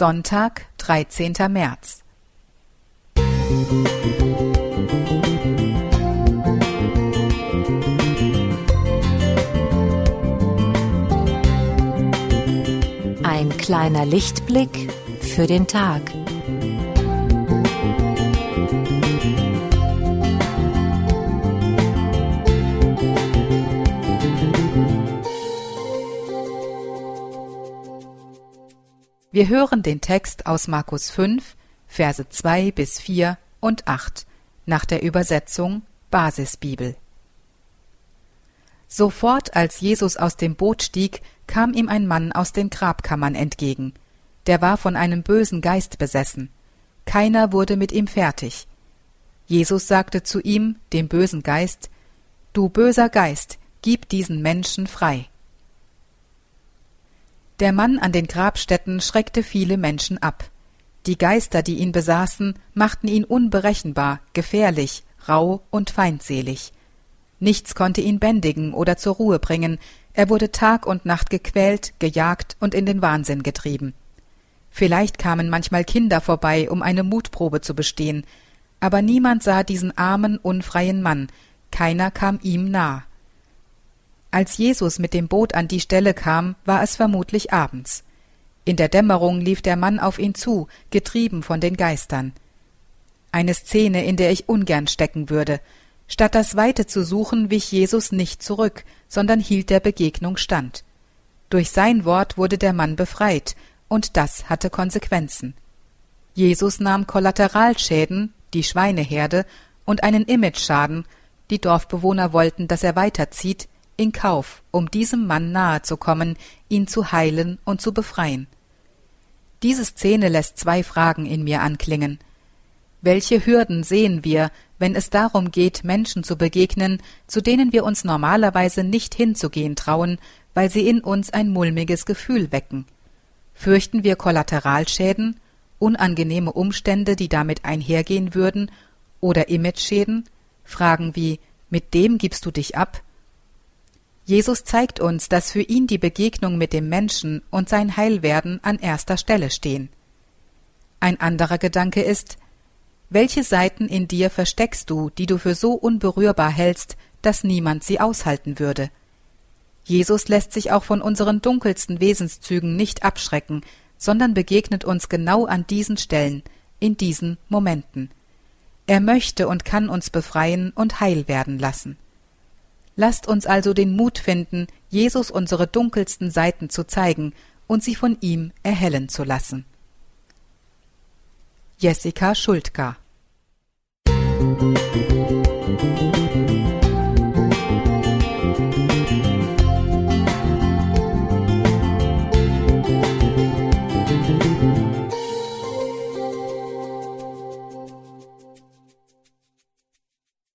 Sonntag, 13. März. Ein kleiner Lichtblick für den Tag. Wir hören den Text aus Markus 5, Verse 2 bis 4 und 8 nach der Übersetzung Basisbibel. Sofort, als Jesus aus dem Boot stieg, kam ihm ein Mann aus den Grabkammern entgegen. Der war von einem bösen Geist besessen. Keiner wurde mit ihm fertig. Jesus sagte zu ihm, dem bösen Geist, Du böser Geist, gib diesen Menschen frei. Der Mann an den Grabstätten schreckte viele Menschen ab. Die Geister, die ihn besaßen, machten ihn unberechenbar, gefährlich, rau und feindselig. Nichts konnte ihn bändigen oder zur Ruhe bringen, er wurde Tag und Nacht gequält, gejagt und in den Wahnsinn getrieben. Vielleicht kamen manchmal Kinder vorbei, um eine Mutprobe zu bestehen, aber niemand sah diesen armen, unfreien Mann, keiner kam ihm nah. Als Jesus mit dem Boot an die Stelle kam, war es vermutlich abends. In der Dämmerung lief der Mann auf ihn zu, getrieben von den Geistern. Eine Szene, in der ich ungern stecken würde. Statt das Weite zu suchen, wich Jesus nicht zurück, sondern hielt der Begegnung stand. Durch sein Wort wurde der Mann befreit, und das hatte Konsequenzen. Jesus nahm Kollateralschäden, die Schweineherde, und einen Imageschaden, die Dorfbewohner wollten, dass er weiterzieht, in Kauf, um diesem Mann nahe zu kommen, ihn zu heilen und zu befreien. Diese Szene lässt zwei Fragen in mir anklingen. Welche Hürden sehen wir, wenn es darum geht, Menschen zu begegnen, zu denen wir uns normalerweise nicht hinzugehen trauen, weil sie in uns ein mulmiges Gefühl wecken? Fürchten wir Kollateralschäden, unangenehme Umstände, die damit einhergehen würden, oder Imageschäden? Fragen wie Mit dem gibst du dich ab? Jesus zeigt uns, dass für ihn die Begegnung mit dem Menschen und sein Heilwerden an erster Stelle stehen. Ein anderer Gedanke ist, welche Seiten in dir versteckst du, die du für so unberührbar hältst, dass niemand sie aushalten würde? Jesus lässt sich auch von unseren dunkelsten Wesenszügen nicht abschrecken, sondern begegnet uns genau an diesen Stellen, in diesen Momenten. Er möchte und kann uns befreien und heil werden lassen. Lasst uns also den Mut finden, Jesus unsere dunkelsten Seiten zu zeigen und sie von ihm erhellen zu lassen. Jessica Schuldka Musik